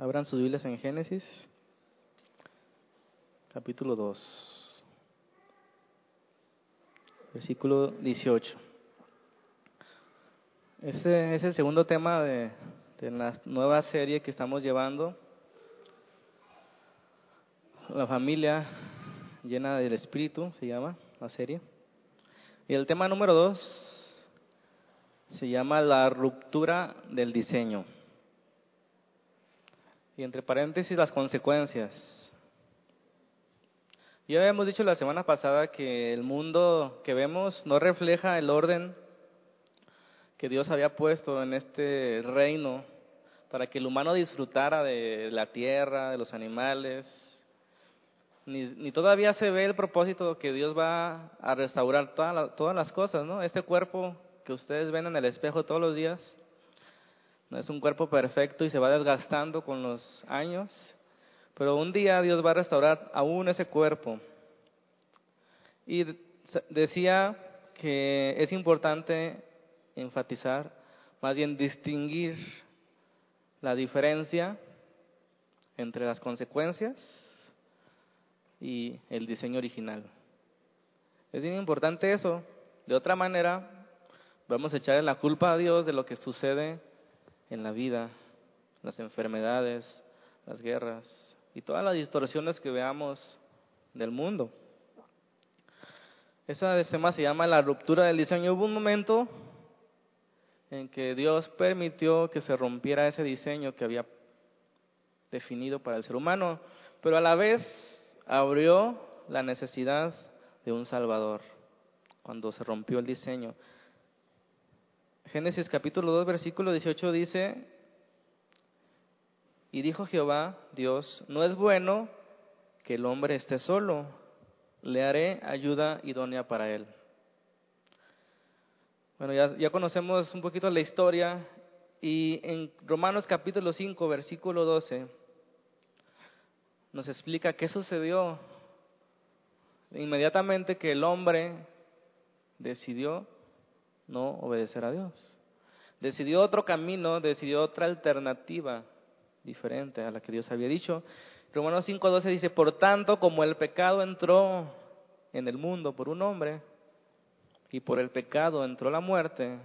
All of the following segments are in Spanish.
Abran sus Biblias en Génesis, capítulo 2, versículo 18. Este es el segundo tema de, de la nueva serie que estamos llevando. La familia llena del Espíritu se llama la serie. Y el tema número dos se llama la ruptura del diseño. Y entre paréntesis las consecuencias. Ya habíamos dicho la semana pasada que el mundo que vemos no refleja el orden que Dios había puesto en este reino para que el humano disfrutara de la tierra, de los animales. Ni, ni todavía se ve el propósito que Dios va a restaurar todas las cosas, ¿no? Este cuerpo que ustedes ven en el espejo todos los días, no es un cuerpo perfecto y se va desgastando con los años, pero un día Dios va a restaurar aún ese cuerpo. Y decía que es importante enfatizar, más bien distinguir la diferencia entre las consecuencias y el diseño original. Es bien importante eso. De otra manera, vamos a echarle la culpa a Dios de lo que sucede en la vida, las enfermedades, las guerras y todas las distorsiones que veamos del mundo. Esa tema se llama la ruptura del diseño. Hubo un momento en que Dios permitió que se rompiera ese diseño que había definido para el ser humano, pero a la vez abrió la necesidad de un Salvador cuando se rompió el diseño. Génesis capítulo 2, versículo 18 dice, y dijo Jehová, Dios, no es bueno que el hombre esté solo, le haré ayuda idónea para él. Bueno, ya, ya conocemos un poquito la historia y en Romanos capítulo 5, versículo 12, nos explica qué sucedió inmediatamente que el hombre decidió no obedecer a Dios. Decidió otro camino, decidió otra alternativa diferente a la que Dios había dicho. Romanos 5.12 dice, por tanto, como el pecado entró en el mundo por un hombre, y por el pecado entró la muerte,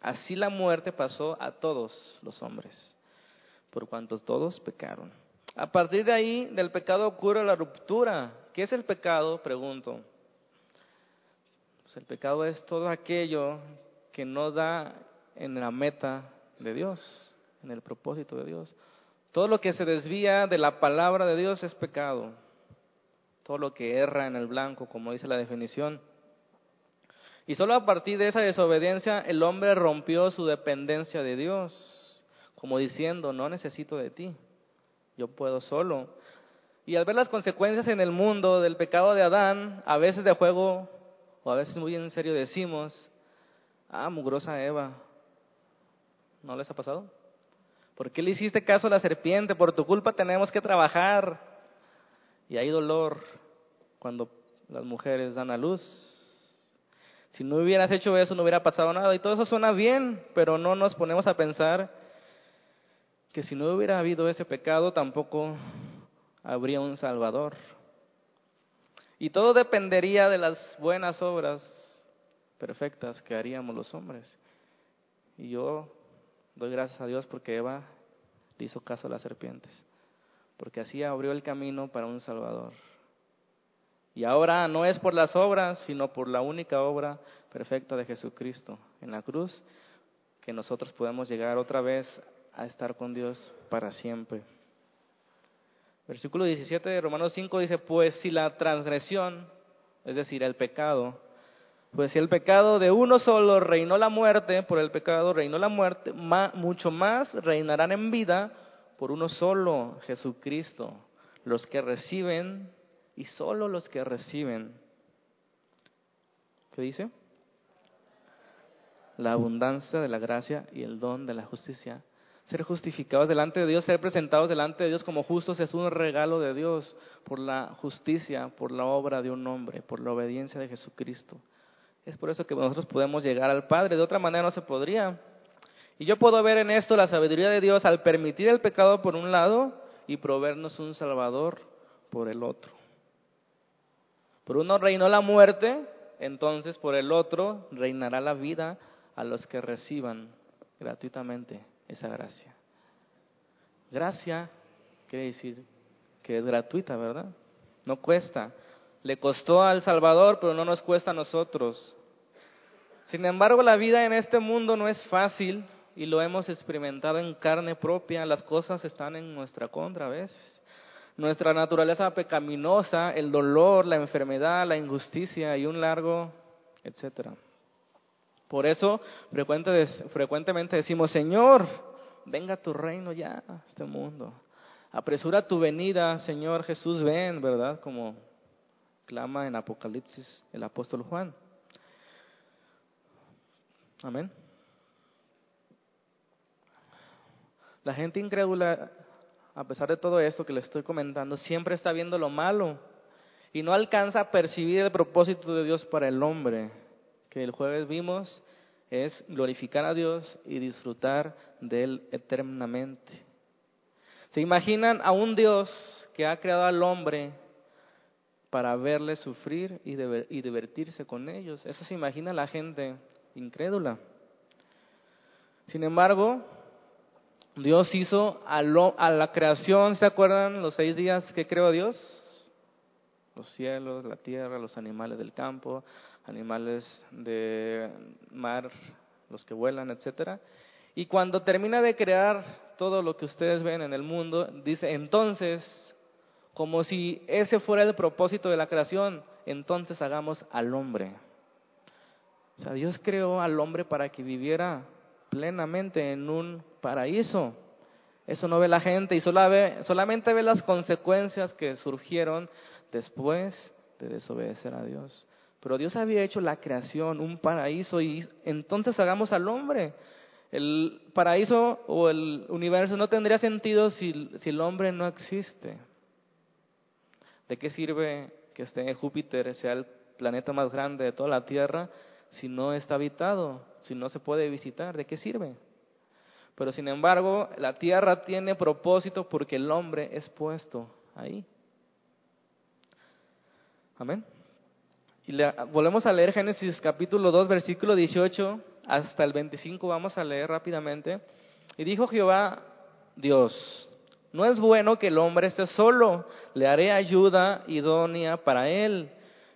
así la muerte pasó a todos los hombres, por cuantos todos pecaron. A partir de ahí, del pecado ocurre la ruptura. ¿Qué es el pecado? Pregunto. Pues el pecado es todo aquello que no da en la meta de Dios, en el propósito de Dios. Todo lo que se desvía de la palabra de Dios es pecado. Todo lo que erra en el blanco, como dice la definición, y solo a partir de esa desobediencia el hombre rompió su dependencia de Dios, como diciendo, no necesito de ti, yo puedo solo. Y al ver las consecuencias en el mundo del pecado de Adán, a veces de juego o a veces muy en serio decimos, ah, mugrosa Eva, ¿no les ha pasado? ¿Por qué le hiciste caso a la serpiente? Por tu culpa tenemos que trabajar. Y hay dolor cuando las mujeres dan a luz, si no hubieras hecho eso, no hubiera pasado nada. Y todo eso suena bien, pero no nos ponemos a pensar que si no hubiera habido ese pecado, tampoco habría un Salvador. Y todo dependería de las buenas obras perfectas que haríamos los hombres. Y yo doy gracias a Dios porque Eva le hizo caso a las serpientes, porque así abrió el camino para un Salvador. Y ahora no es por las obras, sino por la única obra perfecta de Jesucristo en la cruz, que nosotros podemos llegar otra vez a estar con Dios para siempre. Versículo 17 de Romanos 5 dice, pues si la transgresión, es decir, el pecado, pues si el pecado de uno solo reinó la muerte, por el pecado reinó la muerte, mucho más reinarán en vida por uno solo, Jesucristo, los que reciben y solo los que reciben. ¿Qué dice? La abundancia de la gracia y el don de la justicia. Ser justificados delante de Dios, ser presentados delante de Dios como justos es un regalo de Dios por la justicia, por la obra de un hombre, por la obediencia de Jesucristo. Es por eso que nosotros podemos llegar al Padre. De otra manera no se podría. Y yo puedo ver en esto la sabiduría de Dios al permitir el pecado por un lado y proveernos un Salvador por el otro. Por uno reinó la muerte, entonces por el otro reinará la vida a los que reciban gratuitamente esa gracia. Gracia quiere decir que es gratuita, ¿verdad? No cuesta. Le costó al Salvador, pero no nos cuesta a nosotros. Sin embargo, la vida en este mundo no es fácil y lo hemos experimentado en carne propia. Las cosas están en nuestra contra a veces. Nuestra naturaleza pecaminosa, el dolor, la enfermedad, la injusticia y un largo, etcétera. Por eso frecuentemente decimos, Señor, venga tu reino ya a este mundo. Apresura tu venida, Señor Jesús, ven, ¿verdad? Como clama en Apocalipsis el apóstol Juan. Amén. La gente incrédula, a pesar de todo esto que le estoy comentando, siempre está viendo lo malo y no alcanza a percibir el propósito de Dios para el hombre, que el jueves vimos es glorificar a Dios y disfrutar de Él eternamente. ¿Se imaginan a un Dios que ha creado al hombre para verle sufrir y, divertirse con ellos? Eso se imagina la gente incrédula. Sin embargo, Dios hizo a, a, la creación, ¿se acuerdan los seis días que creó Dios? Los cielos, la tierra, los animales del campo, animales de mar, los que vuelan, etcétera. Y cuando termina de crear todo lo que ustedes ven en el mundo, dice, entonces, como si ese fuera el propósito de la creación, entonces hagamos al hombre. O sea, Dios creó al hombre para que viviera plenamente en un paraíso. Eso no ve la gente y solamente ve las consecuencias que surgieron después de desobedecer a Dios. Pero Dios había hecho la creación, un paraíso, y entonces hagamos al hombre. El paraíso o el universo no tendría sentido si, el hombre no existe. ¿De qué sirve que esté Júpiter, sea el planeta más grande de toda la Tierra, si no está habitado, si no se puede visitar? ¿De qué sirve? Pero sin embargo, la Tierra tiene propósito porque el hombre es puesto ahí. Amén. Y volvemos a leer Génesis capítulo 2, versículo 18 hasta el 25, vamos a leer rápidamente. Y dijo Jehová, Dios, no es bueno que el hombre esté solo, le haré ayuda idónea para él.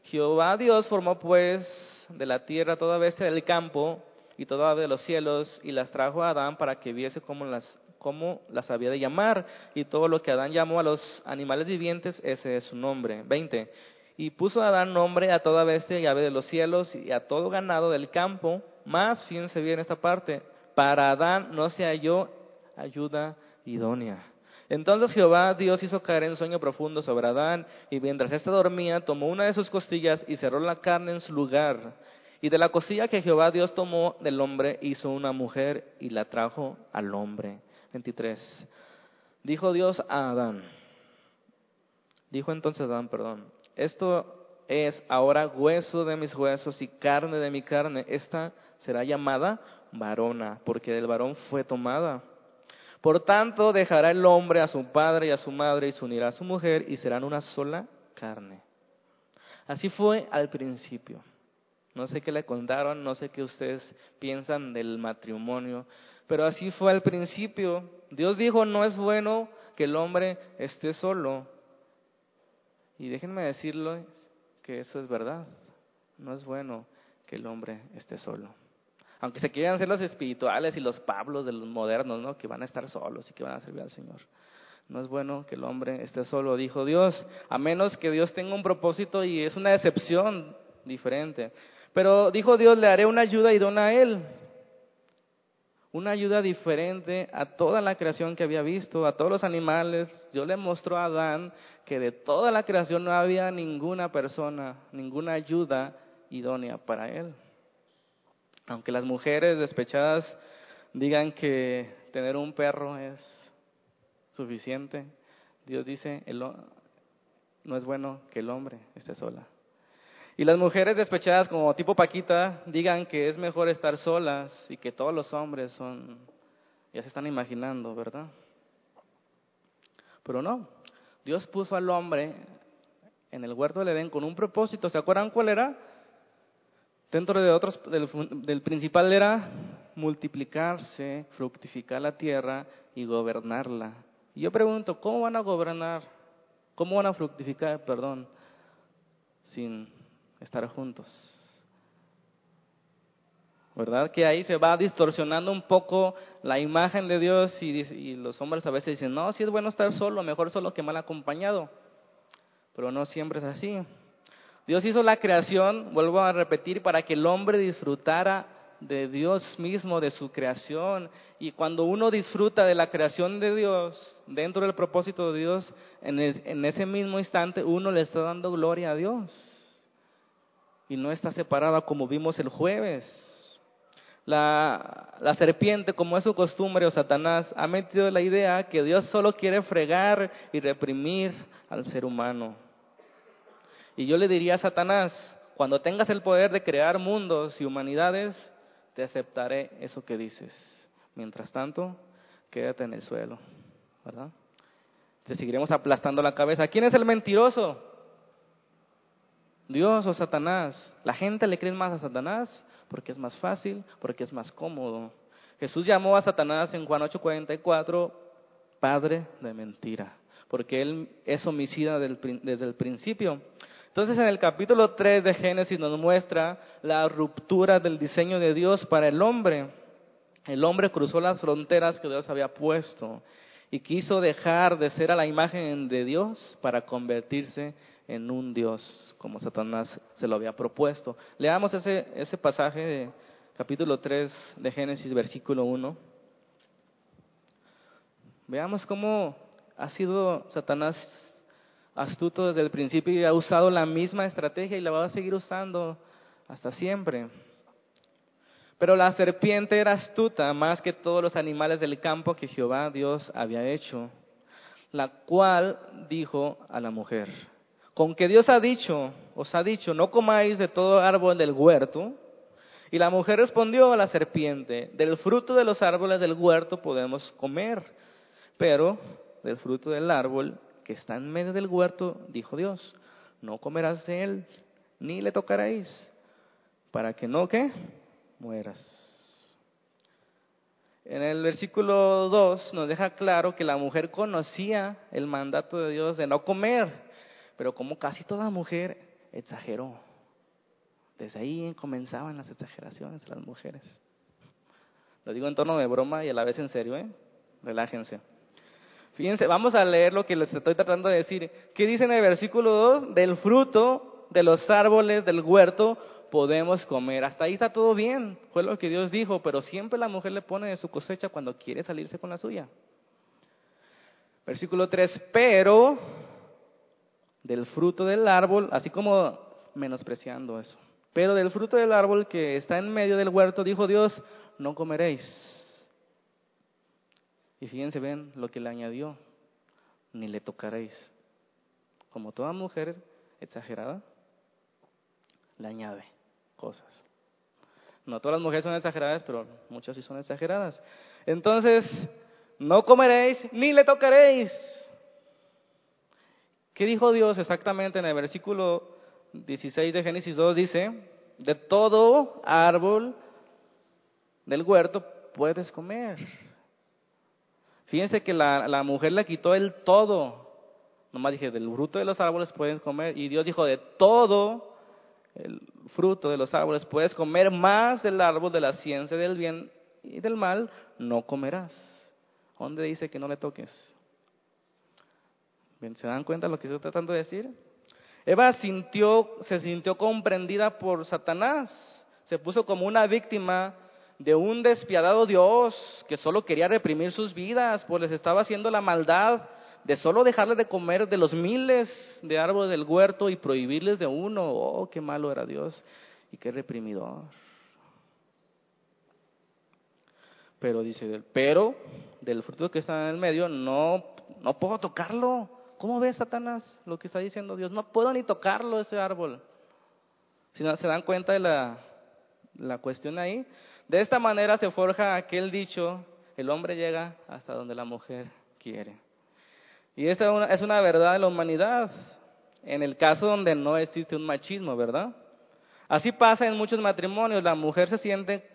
Jehová Dios formó pues de la tierra toda bestia del campo y toda de los cielos y las trajo a Adán para que viese cómo las, cómo las había de llamar. Y todo lo que Adán llamó a los animales vivientes, ese es su nombre. 20. Y puso a Adán nombre a toda bestia y ave de los cielos y a todo ganado del campo. Más, fíjense bien esta parte, para Adán no se halló ayuda idónea. Entonces Jehová Dios hizo caer en sueño profundo sobre Adán, y mientras éste dormía, tomó una de sus costillas y cerró la carne en su lugar. Y de la costilla que Jehová Dios tomó del hombre, hizo una mujer y la trajo al hombre. 23. Dijo Dios a Adán. Dijo entonces Adán, perdón, esto es ahora hueso de mis huesos y carne de mi carne. Esta será llamada varona, porque del varón fue tomada. Por tanto, dejará el hombre a su padre y a su madre y se unirá a su mujer y serán una sola carne. Así fue al principio. No sé qué le contaron, no sé qué ustedes piensan del matrimonio, pero así fue al principio. Dios dijo, no es bueno que el hombre esté solo, y déjenme decirlo que eso es verdad. No es bueno que el hombre esté solo. Aunque se quieran ser los espirituales y los Pablos de los modernos, ¿no? Que van a estar solos y que van a servir al Señor. No es bueno que el hombre esté solo, dijo Dios, a menos que Dios tenga un propósito y es una excepción diferente. Pero dijo Dios, le haré una ayuda idónea a él una ayuda diferente a toda la creación que había visto, a todos los animales. Dios le mostró a Adán que de toda la creación no había ninguna persona, ninguna ayuda idónea para él. Aunque las mujeres despechadas digan que tener un perro es suficiente, Dios dice, no es bueno que el hombre esté sola. Y las mujeres despechadas como tipo Paquita digan que es mejor estar solas y que todos los hombres son Ya se están imaginando, ¿verdad? Pero no, Dios puso al hombre en el huerto del Edén con un propósito. ¿Se acuerdan cuál era? Dentro de otros, del, principal era multiplicarse, fructificar la tierra y gobernarla. Y yo pregunto, ¿cómo van a gobernar? ¿Cómo van a fructificar, perdón, sin estar juntos? ¿Verdad? Que ahí se va distorsionando un poco la imagen de Dios y, los hombres a veces dicen, no, si es bueno estar solo, mejor solo que mal acompañado. Pero no siempre es así. Dios hizo la creación, vuelvo a repetir, para que el hombre disfrutara de Dios mismo, de su creación. Y cuando uno disfruta de la creación de Dios, dentro del propósito de Dios, en, ese mismo instante uno le está dando gloria a Dios. Y no está separada como vimos el jueves. La, la, serpiente, como es su costumbre, o Satanás, ha metido la idea que Dios solo quiere fregar y reprimir al ser humano. Y yo le diría a Satanás, cuando tengas el poder de crear mundos y humanidades, te aceptaré eso que dices. Mientras tanto, quédate en el suelo, ¿verdad? Te seguiremos aplastando la cabeza. ¿Quién es el mentiroso? Dios o Satanás. La gente le cree más a Satanás porque es más fácil, porque es más cómodo. Jesús llamó a Satanás en Juan 8:44 padre de mentira, porque él es homicida desde el principio. Entonces en el capítulo 3 de Génesis nos muestra la ruptura del diseño de Dios para el hombre. El hombre cruzó las fronteras que Dios había puesto y quiso dejar de ser a la imagen de Dios para convertirse en un Dios, como Satanás se lo había propuesto. Leamos ese, ese pasaje de capítulo 3 de Génesis, versículo 1. Veamos cómo ha sido Satanás astuto desde el principio y ha usado la misma estrategia y la va a seguir usando hasta siempre. Pero la serpiente era astuta más que todos los animales del campo que Jehová Dios había hecho, la cual dijo a la mujer, con que Dios ha dicho, os ha dicho, no comáis de todo árbol del huerto. Y la mujer respondió a la serpiente, del fruto de los árboles del huerto podemos comer, pero del fruto del árbol que está en medio del huerto, dijo Dios, no comerás de él, ni le tocaréis, para que no, ¿qué? Mueras. En el versículo 2 nos deja claro que la mujer conocía el mandato de Dios de no comer, pero como casi toda mujer exageró. Desde ahí comenzaban las exageraciones de las mujeres. Lo digo en tono de broma y a la vez en serio, ¿eh? Relájense. Fíjense, vamos a leer lo que les estoy tratando de decir. ¿Qué dice en el versículo 2? Del fruto de los árboles del huerto podemos comer. Hasta ahí está todo bien, fue lo que Dios dijo, pero siempre la mujer le pone de su cosecha cuando quiere salirse con la suya. Versículo 3, pero del fruto del árbol, así como menospreciando eso, pero del fruto del árbol que está en medio del huerto, dijo Dios, no comeréis y fíjense, ven lo que le añadió, ni le tocaréis. Como toda mujer exagerada, le añade cosas. No todas las mujeres son exageradas, pero muchas sí son exageradas. Entonces, no comeréis ni le tocaréis. ¿Qué dijo Dios exactamente en el versículo 16 de Génesis 2? Dice, de todo árbol del huerto puedes comer Fíjense que la, la mujer le quitó el todo. Nomás dije, del fruto de los árboles pueden comer. Y Dios dijo, de todo el fruto de los árboles puedes comer, más del árbol de la ciencia del bien y del mal no comerás. ¿Dónde dice que no le toques? ¿Se dan cuenta de lo que estoy tratando de decir? Eva sintió, se sintió comprendida por Satanás. Se puso como una víctima de un despiadado Dios que solo quería reprimir sus vidas, pues les estaba haciendo la maldad de solo dejarles de comer de los miles de árboles del huerto y prohibirles de uno. Oh, qué malo era Dios y qué reprimidor. Pero dice, pero del fruto que está en el medio no, no puedo tocarlo. ¿Cómo ves, Satanás, lo que está diciendo Dios? No puedo ni tocarlo ese árbol. Si no se dan cuenta de la, la cuestión ahí, de esta manera se forja aquel dicho el hombre llega hasta donde la mujer quiere. Y esta es una verdad de la humanidad, en el caso donde no existe un machismo, ¿verdad? Así pasa en muchos matrimonios, la mujer se siente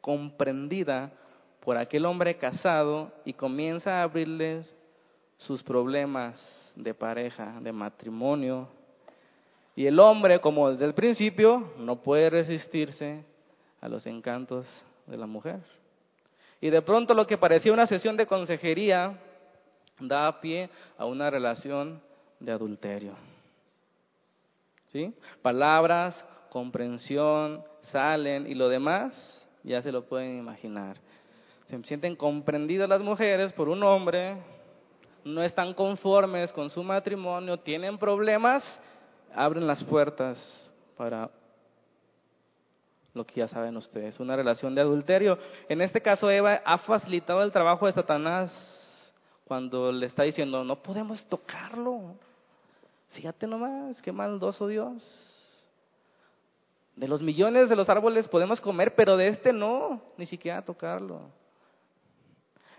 comprendida por aquel hombre casado y comienza a abrirles sus problemas de pareja, de matrimonio. Y el hombre, como desde el principio, no puede resistirse a los encantos de la mujer. Y de pronto lo que parecía una sesión de consejería da pie a una relación de adulterio. ¿Sí? Palabras, comprensión, salen y lo demás ya se lo pueden imaginar. Se sienten comprendidas las mujeres por un hombre, no están conformes con su matrimonio, tienen problemas, abren las puertas para lo que ya saben ustedes, una relación de adulterio. En este caso, Eva ha facilitado el trabajo de Satanás cuando le está diciendo, no podemos tocarlo. Fíjate nomás, qué maldoso Dios. De los millones de los árboles podemos comer, pero de este no, ni siquiera tocarlo.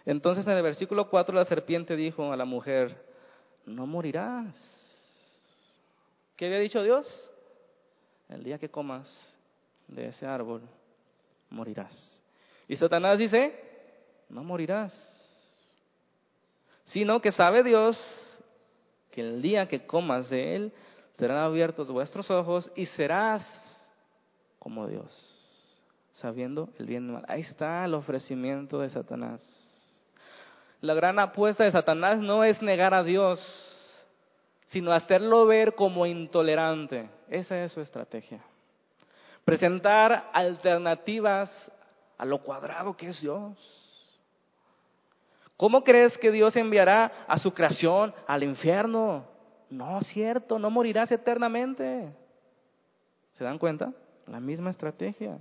Entonces en el versículo 4 la serpiente dijo a la mujer, no morirás. ¿Qué había dicho Dios? El día que comas de ese árbol, morirás. Y Satanás dice, no morirás, sino que sabe Dios que el día que comas de él, serán abiertos vuestros ojos y serás como Dios, sabiendo el bien y el mal. Ahí está el ofrecimiento de Satanás. La gran apuesta de Satanás no es negar a Dios, sino hacerlo ver como intolerante. Esa es su estrategia. Presentar alternativas a lo cuadrado que es Dios. ¿Cómo crees que Dios enviará a su creación al infierno? No cierto, no morirás eternamente. ¿Se dan cuenta? La misma estrategia.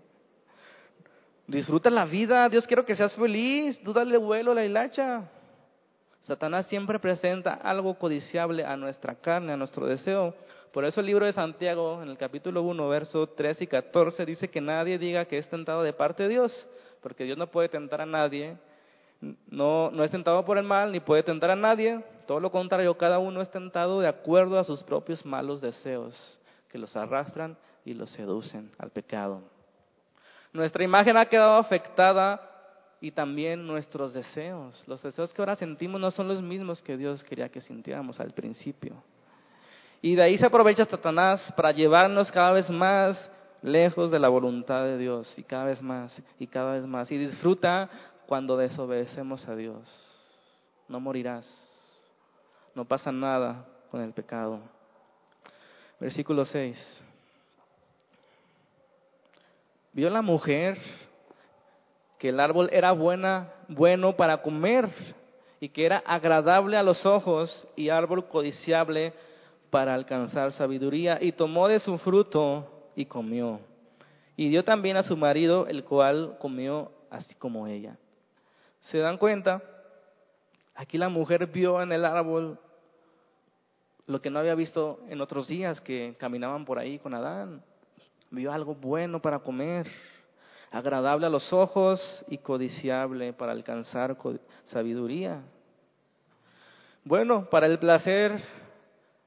Disfruta la vida, Dios quiere que seas feliz, dúdale vuelo a la hilacha. Satanás siempre presenta algo codiciable a nuestra carne, a nuestro deseo. Por eso el libro de Santiago, en el capítulo 1, verso 3 y 14, dice que nadie diga que es tentado de parte de Dios, porque Dios no puede tentar a nadie no, no es tentado por el mal ni puede tentar a nadie. Todo lo contrario, cada uno es tentado de acuerdo a sus propios malos deseos que los arrastran y los seducen al pecado. Nuestra imagen ha quedado afectada y también nuestros deseos. Los deseos que ahora sentimos no son los mismos que Dios quería que sintiéramos al principio. Y de ahí se aprovecha Satanás para llevarnos cada vez más lejos de la voluntad de Dios y cada vez más y cada vez más. Y disfruta cuando desobedecemos a Dios. No morirás. No pasa nada con el pecado. Versículo 6. Vio la mujer que el árbol era buena, bueno para comer y que era agradable a los ojos y árbol codiciable para alcanzar sabiduría y tomó de su fruto y comió. Y dio también a su marido, el cual comió así como ella. ¿Se dan cuenta? Aquí la mujer vio en el árbol lo que no había visto en otros días que caminaban por ahí con Adán. Vio algo bueno para comer, agradable a los ojos y codiciable para alcanzar sabiduría. Bueno, para el placer,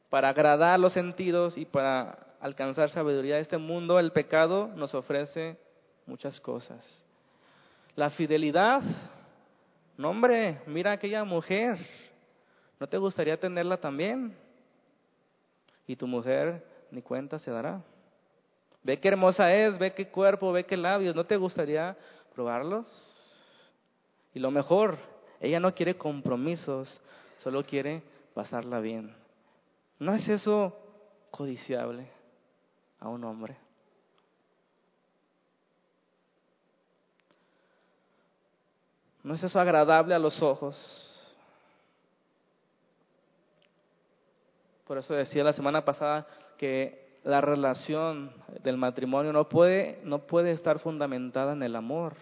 para agradar los sentidos y para alcanzar sabiduría de este mundo, el pecado nos ofrece muchas cosas. La fidelidad no, hombre, mira aquella mujer. ¿No te gustaría tenerla también? Y tu mujer ni cuenta se dará. Ve qué hermosa es, ve qué cuerpo, ve qué labios. ¿No te gustaría probarlos? Y lo mejor, ella no quiere compromisos, solo quiere pasarla bien. ¿No es eso codiciable a un hombre? ¿No es eso agradable a los ojos? Por eso decía la semana pasada que la relación del matrimonio no puede, no puede estar fundamentada en el amor.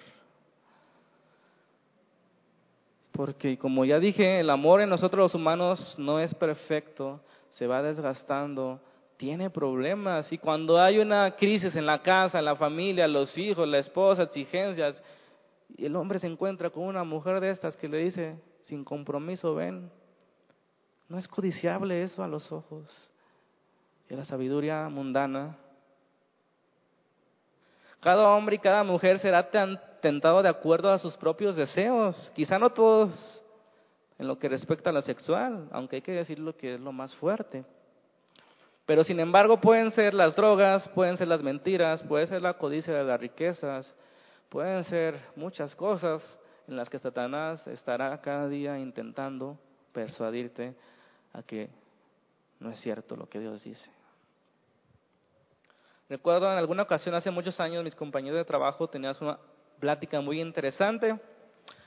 Porque como ya dije, el amor en nosotros los humanos no es perfecto, se va desgastando, tiene problemas. Y cuando hay una crisis en la casa, en la familia, los hijos, la esposa, exigencias, y el hombre se encuentra con una mujer de estas que le dice, sin compromiso, ven, no es codiciable eso a los ojos la sabiduría mundana. Cada hombre y cada mujer será tentado de acuerdo a sus propios deseos, quizá no todos en lo que respecta a lo sexual, aunque hay que decir lo que es lo más fuerte. Pero sin embargo pueden ser las drogas, pueden ser las mentiras, puede ser la codicia de las riquezas, pueden ser muchas cosas en las que Satanás estará cada día intentando persuadirte a que no es cierto lo que Dios dice. Recuerdo en alguna ocasión hace muchos años mis compañeros de trabajo tenían una plática muy interesante.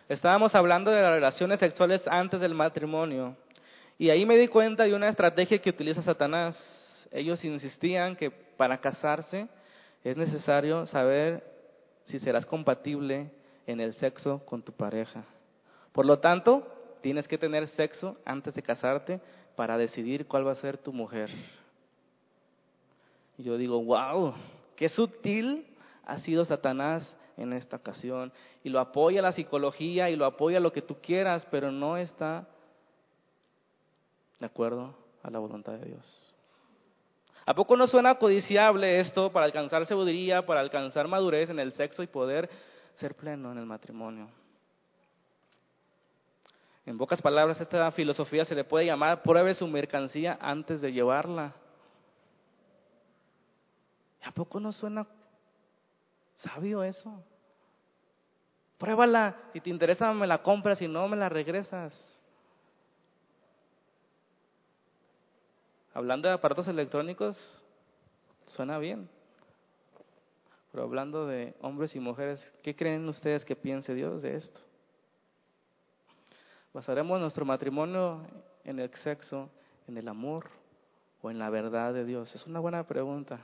Estábamos hablando de las relaciones sexuales antes del matrimonio y ahí me di cuenta de una estrategia que utiliza Satanás. Ellos insistían que para casarse es necesario saber si serás compatible en el sexo con tu pareja. Por lo tanto, tienes que tener sexo antes de casarte para decidir cuál va a ser tu mujer. Y yo digo, wow, qué sutil ha sido Satanás en esta ocasión. Y lo apoya la psicología y lo apoya lo que tú quieras, pero no está de acuerdo a la voluntad de Dios. ¿A poco no suena codiciable esto para alcanzar sabiduría, para alcanzar madurez en el sexo y poder ser pleno en el matrimonio? En pocas palabras, esta filosofía se le puede llamar pruebe su mercancía antes de llevarla. ¿A poco no suena sabio eso? Pruébala, si te interesa me la compras, si no me la regresas. Hablando de aparatos electrónicos, suena bien. Pero hablando de hombres y mujeres, ¿qué creen ustedes que piense Dios de esto? ¿Basaremos nuestro matrimonio en el sexo, en el amor o en la verdad de Dios? Es una buena pregunta.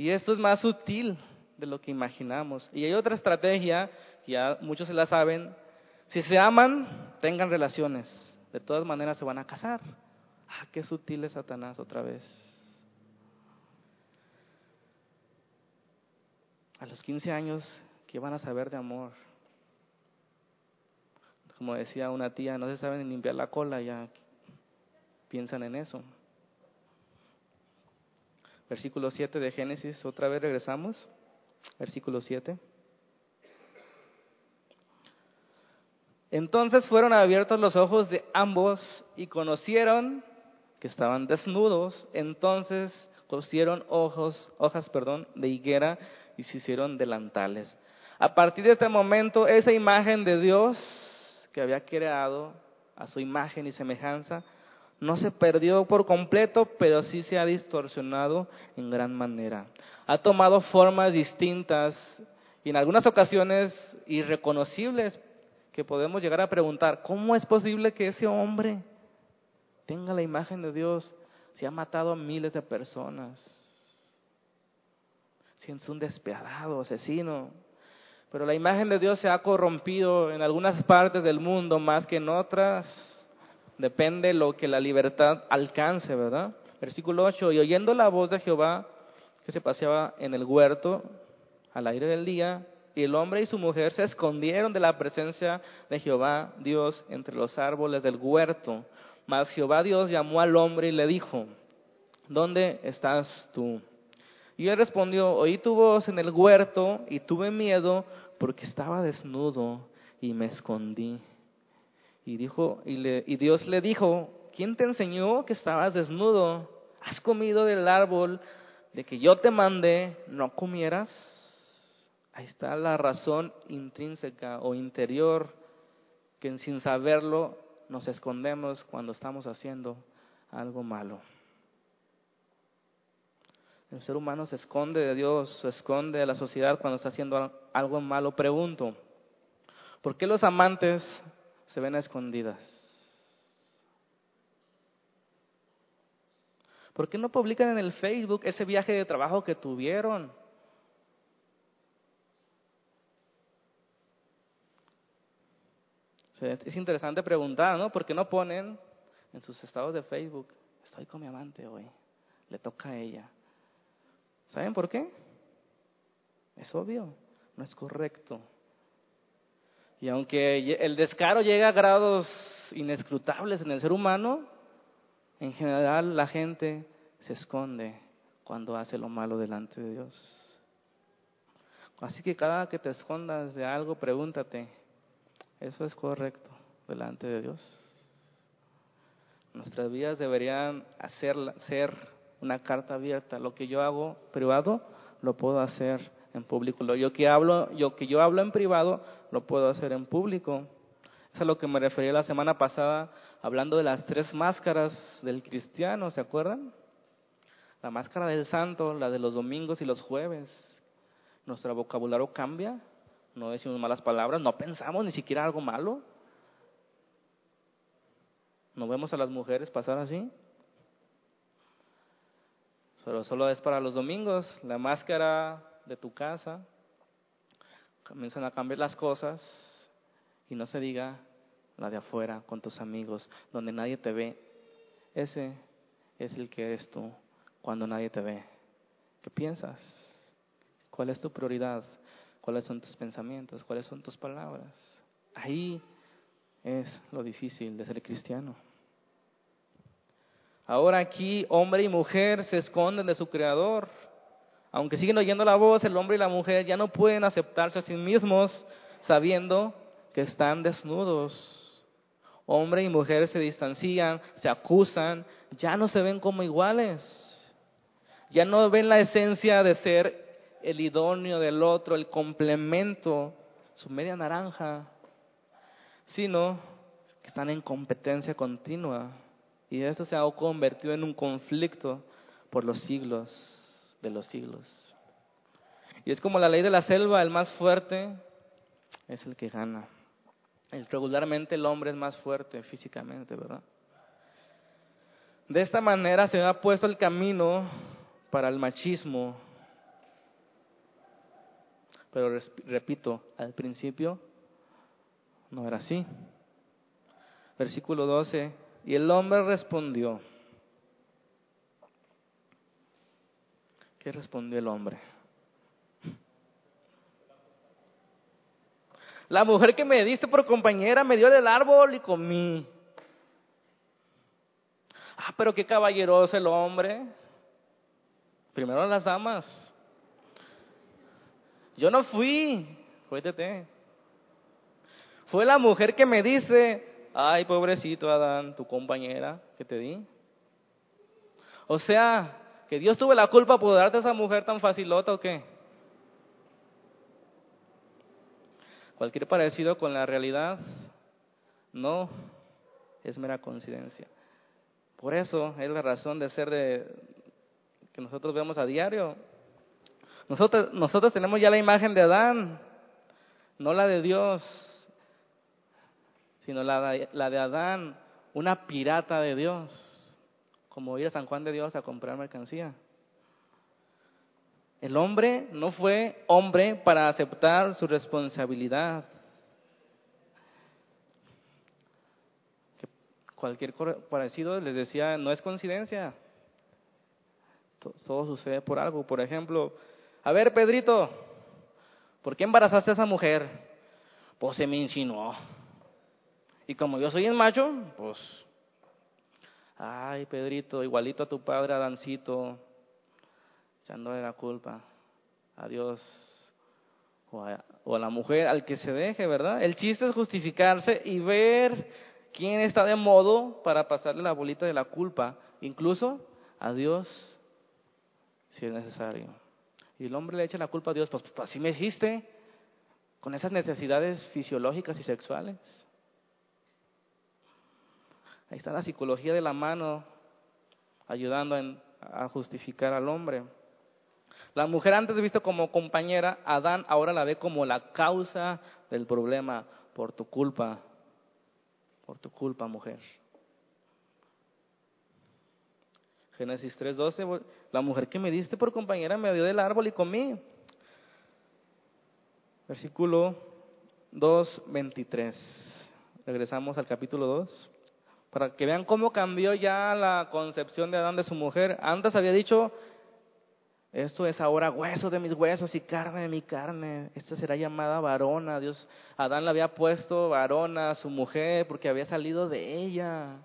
Y esto es más sutil de lo que imaginamos. Y hay otra estrategia, ya muchos se la saben, si se aman, tengan relaciones. De todas maneras se van a casar. Ah, qué sutil es Satanás otra vez. A los 15 años, ¿qué van a saber de amor? como decía una tía, no se saben limpiar la cola, ya piensan en eso. Versículo 7 de Génesis, otra vez regresamos. Versículo 7. Entonces fueron abiertos los ojos de ambos y conocieron que estaban desnudos. Entonces cosieron ojos, hojas perdón, de higuera y se hicieron delantales. A partir de este momento, esa imagen de Dios que había creado a su imagen y semejanza, no se perdió por completo, pero sí se ha distorsionado en gran manera. Ha tomado formas distintas y en algunas ocasiones irreconocibles que podemos llegar a preguntar, ¿cómo es posible que ese hombre tenga la imagen de Dios si ha matado a miles de personas? Si es un despiadado, asesino, pero la imagen de Dios se ha corrompido en algunas partes del mundo más que en otras. Depende lo que la libertad alcance, ¿verdad? Versículo 8, y oyendo la voz de Jehová que se paseaba en el huerto al aire del día, y el hombre y su mujer se escondieron de la presencia de Jehová Dios entre los árboles del huerto. Mas Jehová Dios llamó al hombre y le dijo, ¿dónde estás tú? Y él respondió, oí tu voz en el huerto y tuve miedo porque estaba desnudo y me escondí. Y, dijo, y, le, y Dios le dijo, ¿quién te enseñó que estabas desnudo? ¿Has comido del árbol de que yo te mandé, no comieras? Ahí está la razón intrínseca o interior que sin saberlo nos escondemos cuando estamos haciendo algo malo. El ser humano se esconde de Dios, se esconde de la sociedad cuando está haciendo algo malo. Pregunto, ¿por qué los amantes se ven a escondidas? ¿Por qué no publican en el Facebook ese viaje de trabajo que tuvieron? Es interesante preguntar, ¿no? ¿Por qué no ponen en sus estados de Facebook, estoy con mi amante hoy, le toca a ella? ¿Saben por qué? Es obvio. no es correcto. Y aunque el descaro llega a grados inescrutables en el ser humano, en general la gente se esconde cuando hace lo malo delante de Dios. Así que cada que te escondas de algo, pregúntate, ¿eso es correcto delante de Dios? Nuestras vidas deberían hacer, ser una carta abierta. Lo que yo hago privado, lo puedo hacer en público. Lo yo que hablo, yo que yo hablo en privado, lo puedo hacer en público. Es a lo que me referí la semana pasada, hablando de las tres máscaras del cristiano, ¿se acuerdan? La máscara del santo, la de los domingos y los jueves. Nuestro vocabulario cambia, no decimos malas palabras, no pensamos ni siquiera algo malo. ¿No vemos a las mujeres pasar así? Solo, solo es para los domingos, la máscara de tu casa, comienzan a cambiar las cosas y no se diga la de afuera con tus amigos, donde nadie te ve. Ese es el que eres tú cuando nadie te ve. ¿Qué piensas? ¿Cuál es tu prioridad? ¿Cuáles son tus pensamientos? ¿Cuáles son tus palabras? Ahí es lo difícil de ser cristiano. Ahora aquí hombre y mujer se esconden de su creador. Aunque siguen oyendo la voz, el hombre y la mujer ya no pueden aceptarse a sí mismos sabiendo que están desnudos. Hombre y mujer se distancian, se acusan, ya no se ven como iguales. Ya no ven la esencia de ser el idóneo del otro, el complemento, su media naranja, sino que están en competencia continua. Y eso se ha convertido en un conflicto por los siglos de los siglos. Y es como la ley de la selva, el más fuerte es el que gana. regularmente el hombre es más fuerte físicamente, ¿verdad? De esta manera se ha puesto el camino para el machismo. Pero repito, al principio no era así. Versículo 12, y el hombre respondió. ¿Qué respondió el hombre? La mujer que me diste por compañera me dio del árbol y comí. Ah, pero qué caballeroso el hombre. Primero las damas. Yo no fui, cuéntete. Fue la mujer que me dice, ay, pobrecito Adán, tu compañera que te di. O sea, que Dios tuvo la culpa por darte a esa mujer tan facilota o qué. Cualquier parecido con la realidad no es mera coincidencia. Por eso es la razón de ser de, que nosotros vemos a diario. Nosotros, tenemos ya la imagen de Adán, no la de Dios, sino la de Adán, una pirata de Dios, como ir a San Juan de Dios a comprar mercancía. El hombre no fue hombre para aceptar su responsabilidad. Cualquier parecido les decía, no es coincidencia. Todo sucede por algo. Por ejemplo, a ver, Pedrito, ¿por qué embarazaste a esa mujer? Pues se me insinuó. Y como yo soy el macho, pues, ay, Pedrito, igualito a tu padre, Adancito, echándole la culpa a Dios o a, o a la mujer, al que se deje, ¿verdad? El chiste es justificarse y ver quién está de modo para pasarle la bolita de la culpa, incluso a Dios si es necesario. Y el hombre le echa la culpa a Dios, pues, pues, así me hiciste, con esas necesidades fisiológicas y sexuales. Ahí está la psicología de la mano, ayudando a justificar al hombre. La mujer antes visto como compañera, Adán ahora la ve como la causa del problema por tu culpa, por tu culpa, mujer. Génesis 3:12, la mujer que me diste por compañera me dio del árbol y comí. Versículo 2:23. Regresamos al capítulo 2. Para que vean cómo cambió ya la concepción de Adán de su mujer. Antes había dicho, Esto es ahora hueso de mis huesos y carne de mi carne. Esta será llamada varona. Dios, Adán le había puesto varona a su mujer porque había salido de ella.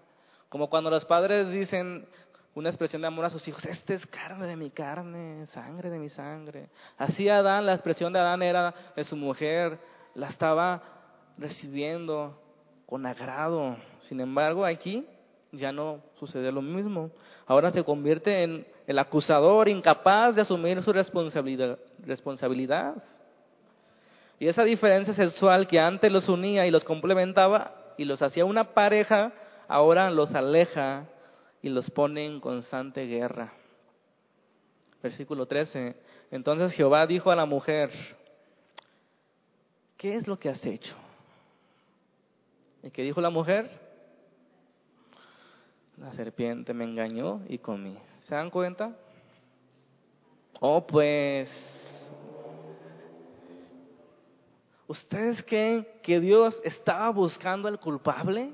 Como cuando los padres dicen una expresión de amor a sus hijos, este es carne de mi carne, sangre de mi sangre. Así Adán, la expresión de Adán era de su mujer, la estaba recibiendo con agrado. Sin embargo, aquí ya no sucede lo mismo. Ahora se convierte en el acusador incapaz de asumir su responsabilidad. Y esa diferencia sexual que antes los unía y los complementaba y los hacía una pareja, ahora los aleja y los pone en constante guerra. Versículo 13. Entonces Jehová dijo a la mujer, ¿qué es lo que has hecho? ¿Y qué dijo la mujer? La serpiente me engañó y comí. ¿Se dan cuenta? Oh, pues, ¿ustedes creen que Dios estaba buscando al culpable?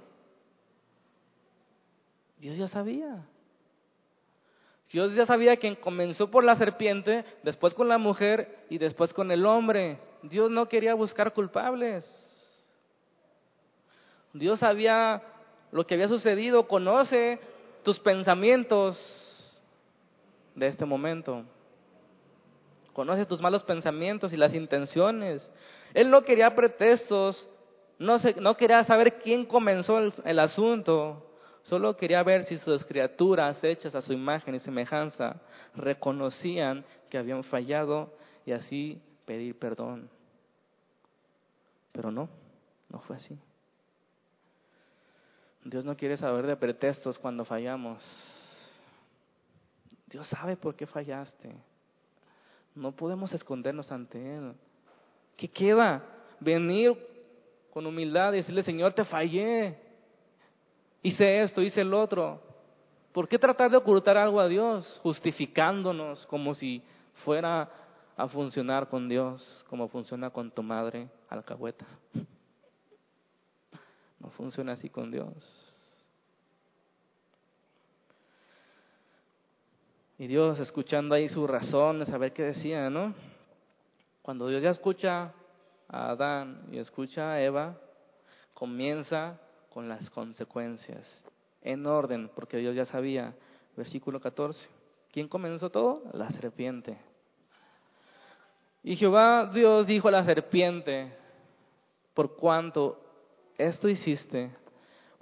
Dios ya sabía. Dios ya sabía quién comenzó por la serpiente, después con la mujer y después con el hombre. Dios no quería buscar culpables. Dios sabía lo que había sucedido, conoce tus pensamientos de este momento. Conoce tus malos pensamientos y las intenciones. Él no quería pretextos, no, quería saber quién comenzó el, asunto, solo quería ver si sus criaturas hechas a su imagen y semejanza reconocían que habían fallado y así pedir perdón. Pero no, no fue así. Dios no quiere saber de pretextos cuando fallamos. Dios sabe por qué fallaste. No podemos escondernos ante Él. ¿Qué queda? Venir con humildad y decirle, Señor, te fallé. Hice esto, hice el otro. ¿Por qué tratar de ocultar algo a Dios, justificándonos como si fuera a funcionar con Dios, como funciona con tu madre alcahueta? No funciona así con Dios. Y Dios escuchando ahí su razón de saber qué decía, ¿no? Cuando Dios ya escucha a Adán y escucha a Eva, comienza con las consecuencias, en orden, porque Dios ya sabía. Versículo 14. ¿Quién comenzó todo? La serpiente. Y Jehová Dios dijo a la serpiente, por cuanto esto hiciste,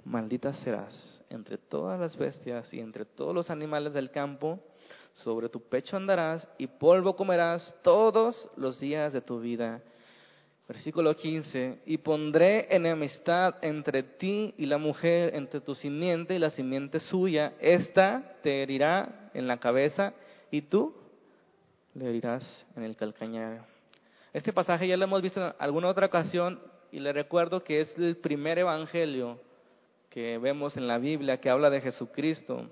maldita serás entre todas las bestias y entre todos los animales del campo, sobre tu pecho andarás y polvo comerás todos los días de tu vida. Versículo 15, y pondré enemistad entre ti y la mujer, entre tu simiente y la simiente suya. Esta te herirá en la cabeza y tú le herirás en el calcañar. Este pasaje ya lo hemos visto en alguna otra ocasión y le recuerdo que es el primer evangelio que vemos en la Biblia que habla de Jesucristo,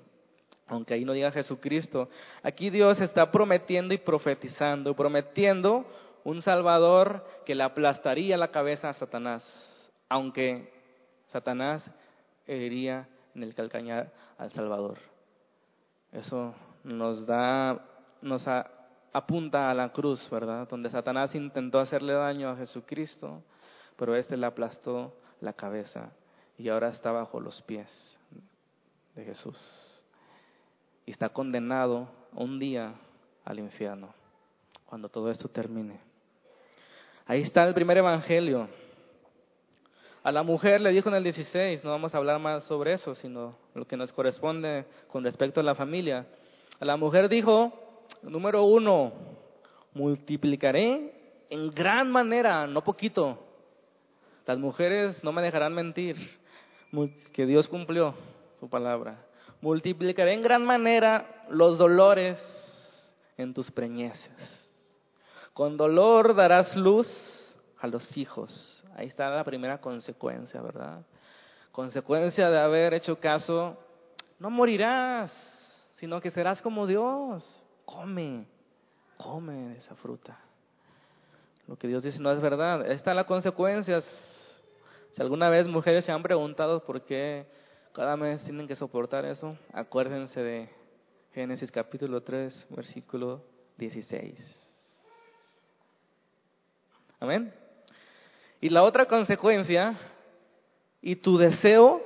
aunque ahí no diga Jesucristo. Aquí Dios está prometiendo y profetizando, prometiendo un Salvador que le aplastaría la cabeza a Satanás, aunque Satanás heriría en el calcañar al Salvador. Eso nos da, nos apunta a la cruz, ¿verdad? Donde Satanás intentó hacerle daño a Jesucristo pero este le aplastó la cabeza y ahora está bajo los pies de Jesús. Y está condenado un día al infierno, cuando todo esto termine. Ahí está el primer evangelio. A la mujer le dijo en el 16, no vamos a hablar más sobre eso, sino lo que nos corresponde con respecto a la familia. A la mujer dijo, número uno, multiplicaré en gran manera, no poquito, las mujeres no me dejarán mentir, que Dios cumplió su palabra. Multiplicaré en gran manera los dolores en tus preñeces. Con dolor darás luz a los hijos. Ahí está la primera consecuencia, ¿verdad? Consecuencia de haber hecho caso, no morirás, sino que serás como Dios. Come, come esa fruta. Lo que Dios dice no es verdad. Ahí las consecuencias si alguna vez mujeres se han preguntado por qué cada mes tienen que soportar eso, acuérdense de Génesis capítulo 3, versículo 16. Amén. Y la otra consecuencia, y tu deseo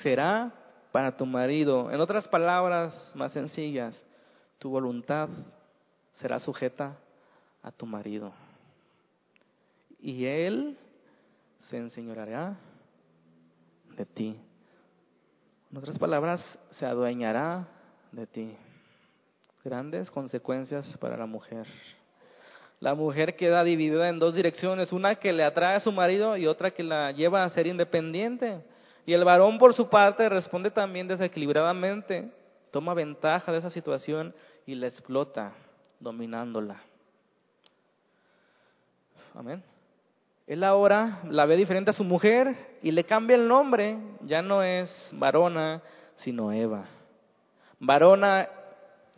será para tu marido. En otras palabras más sencillas, tu voluntad será sujeta a tu marido. Y él se enseñoreará de ti. En otras palabras, se adueñará de ti. Grandes consecuencias para la mujer. La mujer queda dividida en dos direcciones, una que le atrae a su marido y otra que la lleva a ser independiente. Y el varón por su parte responde también desequilibradamente, toma ventaja de esa situación y la explota, dominándola. Amén. Él ahora la ve diferente a su mujer y le cambia el nombre. Ya no es varona, sino Eva. Varona,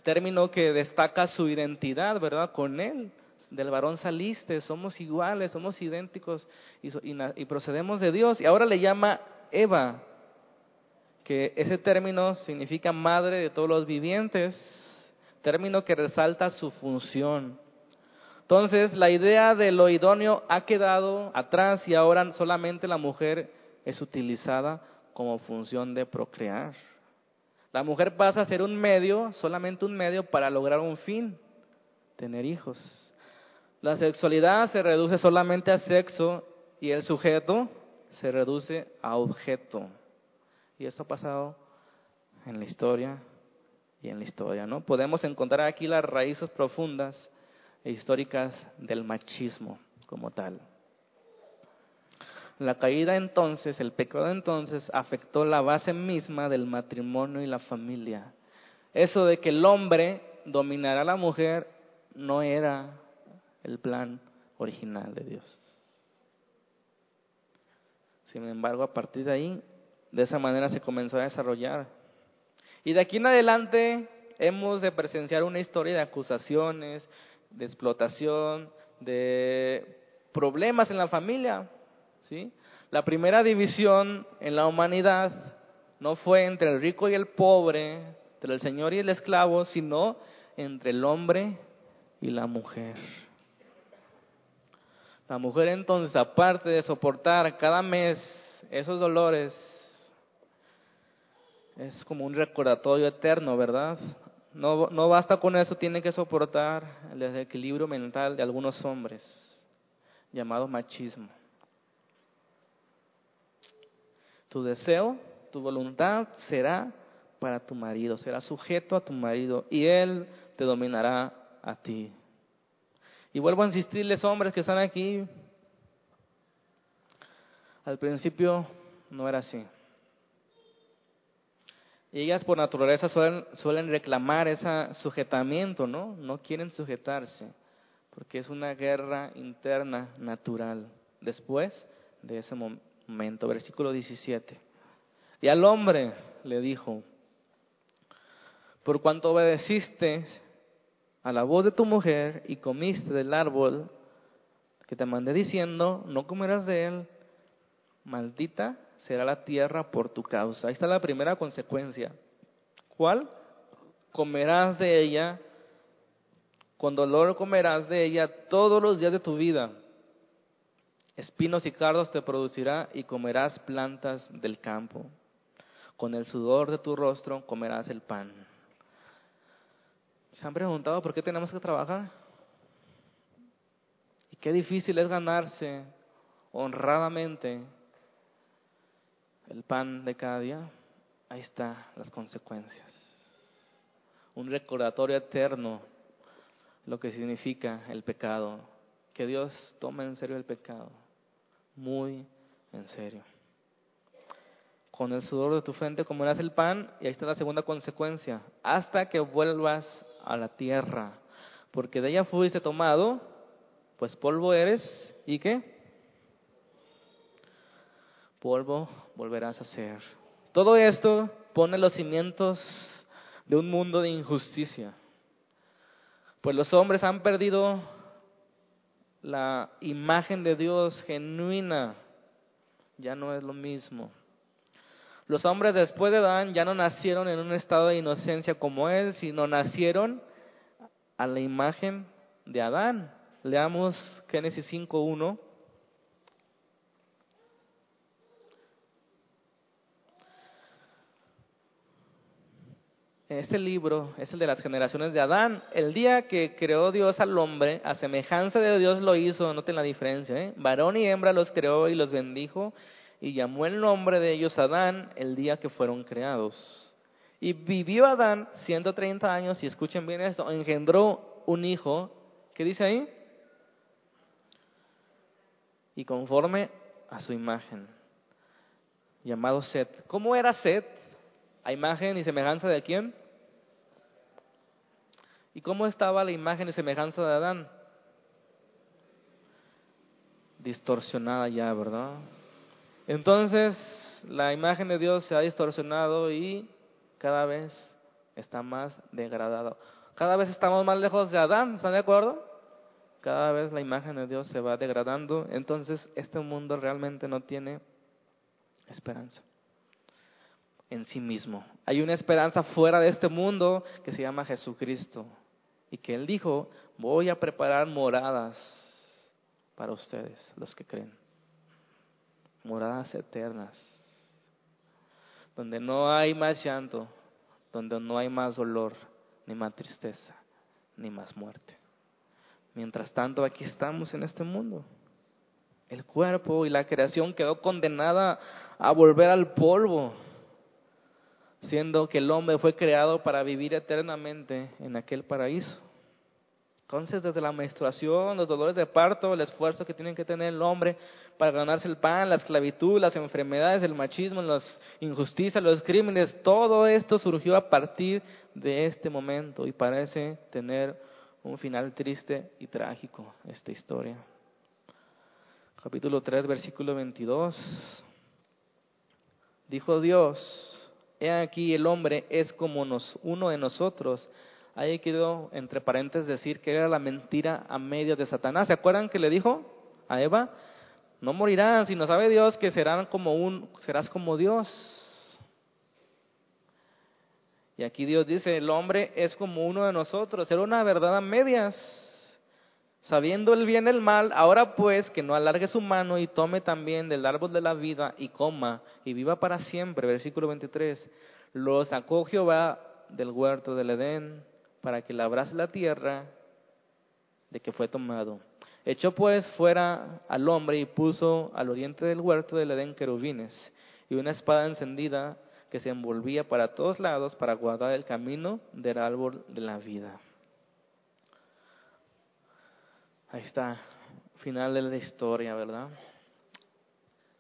término que destaca su identidad, ¿verdad? Con él. Del varón saliste, somos iguales, somos idénticos y, y procedemos de Dios. Y ahora le llama Eva, que ese término significa madre de todos los vivientes, término que resalta su función. Entonces, la idea de lo idóneo ha quedado atrás y ahora solamente la mujer es utilizada como función de procrear. La mujer pasa a ser un medio, solamente un medio para lograr un fin, tener hijos. La sexualidad se reduce solamente a sexo y el sujeto se reduce a objeto. Y esto ha pasado en la historia y en la historia, ¿no? Podemos encontrar aquí las raíces profundas e históricas del machismo como tal. La caída entonces, el pecado entonces afectó la base misma del matrimonio y la familia. Eso de que el hombre dominará a la mujer no era el plan original de Dios. Sin embargo, a partir de ahí, de esa manera se comenzó a desarrollar. Y de aquí en adelante hemos de presenciar una historia de acusaciones, de explotación, de problemas en la familia. ¿sí? La primera división en la humanidad no fue entre el rico y el pobre, entre el señor y el esclavo, sino entre el hombre y la mujer. La mujer entonces, aparte de soportar cada mes esos dolores, es como un recordatorio eterno, ¿verdad? No, no basta con eso, tiene que soportar el desequilibrio mental de algunos hombres, llamado machismo. Tu deseo, tu voluntad será para tu marido, será sujeto a tu marido y él te dominará a ti. Y vuelvo a insistirles, hombres que están aquí, al principio no era así. Ellas por naturaleza suelen, suelen reclamar ese sujetamiento, ¿no? No quieren sujetarse, porque es una guerra interna natural. Después de ese momento, versículo 17. Y al hombre le dijo, por cuanto obedeciste a la voz de tu mujer y comiste del árbol que te mandé diciendo, no comerás de él, maldita será la tierra por tu causa. Ahí está la primera consecuencia. ¿Cuál? Comerás de ella, con dolor comerás de ella todos los días de tu vida. Espinos y cardos te producirá y comerás plantas del campo. Con el sudor de tu rostro comerás el pan. ¿Se han preguntado por qué tenemos que trabajar? Y qué difícil es ganarse honradamente el pan de cada día, ahí están las consecuencias. Un recordatorio eterno, lo que significa el pecado, que Dios tome en serio el pecado, muy en serio. Con el sudor de tu frente comerás el pan, y ahí está la segunda consecuencia, hasta que vuelvas a la tierra, porque de ella fuiste tomado, pues polvo eres, ¿y qué? Polvo volverás a ser. Todo esto pone los cimientos de un mundo de injusticia. Pues los hombres han perdido la imagen de Dios genuina. Ya no es lo mismo. Los hombres después de Adán ya no nacieron en un estado de inocencia como él, sino nacieron a la imagen de Adán. Leamos Génesis 5.1. Este libro es el de las generaciones de Adán. El día que creó Dios al hombre, a semejanza de Dios lo hizo, noten la diferencia, ¿eh? varón y hembra los creó y los bendijo y llamó el nombre de ellos Adán el día que fueron creados. Y vivió Adán 130 años, y escuchen bien esto, engendró un hijo, ¿qué dice ahí? Y conforme a su imagen, llamado Set. ¿Cómo era Set? ¿A imagen y semejanza de quién? ¿Y cómo estaba la imagen y semejanza de Adán? Distorsionada ya, ¿verdad? Entonces, la imagen de Dios se ha distorsionado y cada vez está más degradado. Cada vez estamos más lejos de Adán, ¿están de acuerdo? Cada vez la imagen de Dios se va degradando, entonces este mundo realmente no tiene esperanza en sí mismo. Hay una esperanza fuera de este mundo que se llama Jesucristo y que Él dijo, voy a preparar moradas para ustedes, los que creen moradas eternas, donde no hay más llanto, donde no hay más dolor, ni más tristeza, ni más muerte. Mientras tanto, aquí estamos en este mundo. El cuerpo y la creación quedó condenada a volver al polvo, siendo que el hombre fue creado para vivir eternamente en aquel paraíso. Entonces, desde la menstruación, los dolores de parto, el esfuerzo que tiene que tener el hombre para ganarse el pan, la esclavitud, las enfermedades, el machismo, las injusticias, los crímenes, todo esto surgió a partir de este momento y parece tener un final triste y trágico esta historia. Capítulo 3, versículo 22. Dijo Dios, he aquí el hombre es como nos, uno de nosotros Ahí quiero, entre paréntesis, decir que era la mentira a medio de Satanás. ¿Se acuerdan que le dijo a Eva? No morirán, no sabe Dios que serán como un, serás como Dios. Y aquí Dios dice, el hombre es como uno de nosotros. Era una verdad a medias. Sabiendo el bien y el mal, ahora pues que no alargue su mano y tome también del árbol de la vida y coma y viva para siempre. Versículo 23. Lo sacó Jehová del huerto del Edén para que labrase la tierra de que fue tomado. Echó pues fuera al hombre y puso al oriente del huerto del Edén querubines y una espada encendida que se envolvía para todos lados para guardar el camino del árbol de la vida. Ahí está, final de la historia, ¿verdad?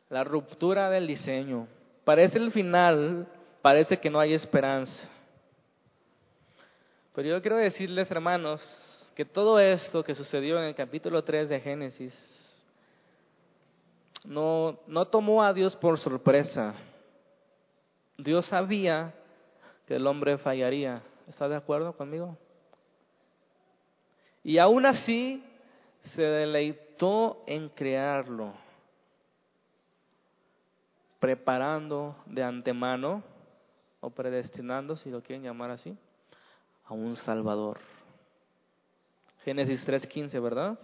La ruptura del diseño. Parece el final, parece que no hay esperanza. Pero yo quiero decirles, hermanos, que todo esto que sucedió en el capítulo 3 de Génesis no, no tomó a Dios por sorpresa. Dios sabía que el hombre fallaría. ¿Está de acuerdo conmigo? Y aún así se deleitó en crearlo, preparando de antemano o predestinando, si lo quieren llamar así, a un Salvador. Génesis 3.15, ¿verdad?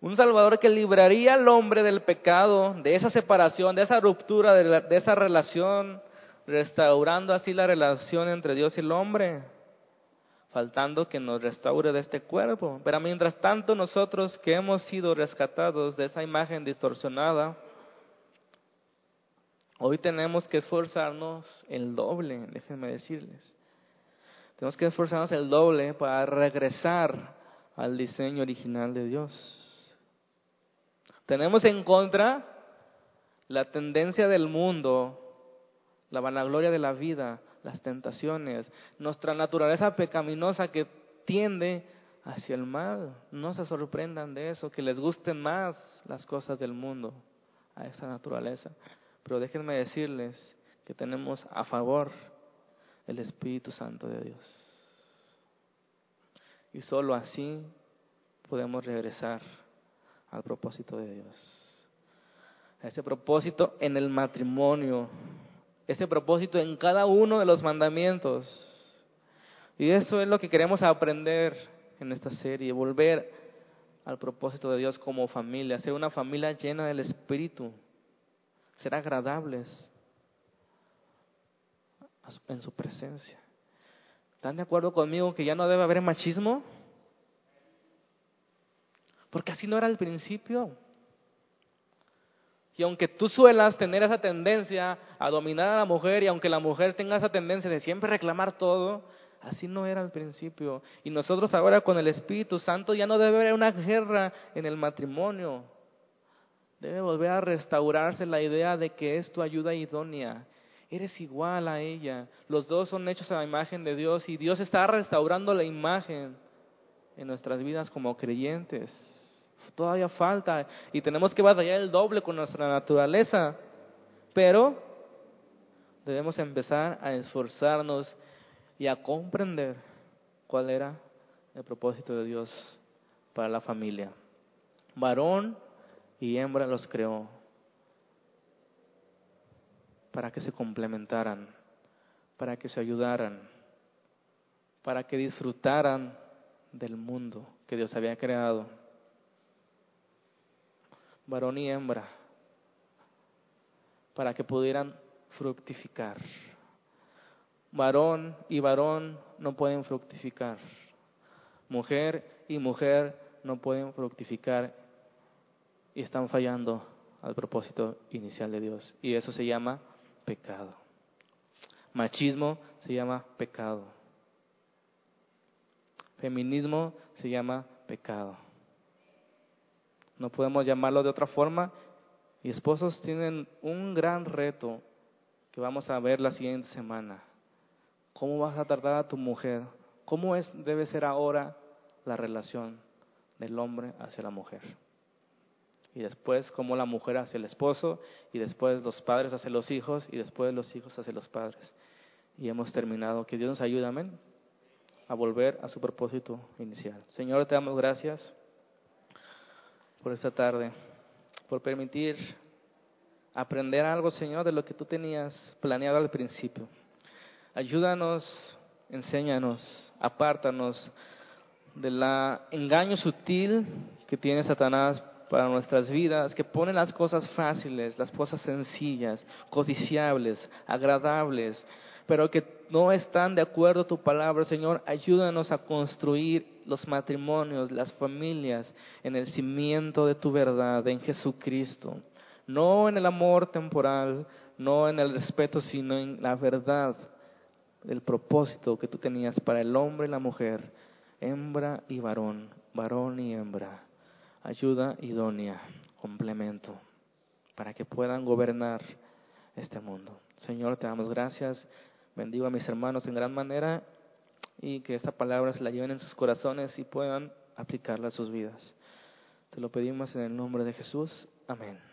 Un Salvador que libraría al hombre del pecado, de esa separación, de esa ruptura, de, de esa relación, restaurando así la relación entre Dios y el hombre, faltando que nos restaure de este cuerpo. Pero mientras tanto nosotros que hemos sido rescatados de esa imagen distorsionada, hoy tenemos que esforzarnos el doble, déjenme decirles. Tenemos que esforzarnos el doble para regresar al diseño original de Dios. Tenemos en contra la tendencia del mundo, la vanagloria de la vida, las tentaciones, nuestra naturaleza pecaminosa que tiende hacia el mal. No se sorprendan de eso, que les gusten más las cosas del mundo a esa naturaleza. Pero déjenme decirles que tenemos a favor el Espíritu Santo de Dios. Y solo así podemos regresar al propósito de Dios. A ese propósito en el matrimonio, ese propósito en cada uno de los mandamientos. Y eso es lo que queremos aprender en esta serie, volver al propósito de Dios como familia, ser una familia llena del Espíritu, ser agradables en su presencia. ¿Están de acuerdo conmigo que ya no debe haber machismo? Porque así no era al principio. Y aunque tú suelas tener esa tendencia a dominar a la mujer y aunque la mujer tenga esa tendencia de siempre reclamar todo, así no era al principio. Y nosotros ahora con el Espíritu Santo ya no debe haber una guerra en el matrimonio. Debe volver a restaurarse la idea de que es tu ayuda idónea. Eres igual a ella. Los dos son hechos a la imagen de Dios y Dios está restaurando la imagen en nuestras vidas como creyentes todavía falta y tenemos que batallar el doble con nuestra naturaleza. Pero debemos empezar a esforzarnos y a comprender cuál era el propósito de Dios para la familia. Varón y hembra los creó para que se complementaran, para que se ayudaran, para que disfrutaran del mundo que Dios había creado varón y hembra, para que pudieran fructificar. Varón y varón no pueden fructificar. Mujer y mujer no pueden fructificar y están fallando al propósito inicial de Dios. Y eso se llama pecado. Machismo se llama pecado. Feminismo se llama pecado no podemos llamarlo de otra forma. Y esposos tienen un gran reto que vamos a ver la siguiente semana. ¿Cómo vas a tratar a tu mujer? ¿Cómo es, debe ser ahora la relación del hombre hacia la mujer? Y después, cómo la mujer hacia el esposo, y después los padres hacia los hijos, y después los hijos hacia los padres. Y hemos terminado. Que Dios nos ayude, amén, a volver a su propósito inicial. Señor, te damos gracias por esta tarde, por permitir aprender algo, Señor, de lo que tú tenías planeado al principio. Ayúdanos, enséñanos, apártanos del engaño sutil que tiene Satanás para nuestras vidas, que pone las cosas fáciles, las cosas sencillas, codiciables, agradables, pero que no están de acuerdo a tu palabra, Señor, ayúdanos a construir los matrimonios, las familias, en el cimiento de tu verdad, en Jesucristo. No en el amor temporal, no en el respeto, sino en la verdad, el propósito que tú tenías para el hombre y la mujer, hembra y varón, varón y hembra, ayuda idónea, complemento, para que puedan gobernar este mundo. Señor, te damos gracias. Bendigo a mis hermanos en gran manera y que esta palabra se la lleven en sus corazones y puedan aplicarla a sus vidas. Te lo pedimos en el nombre de Jesús. Amén.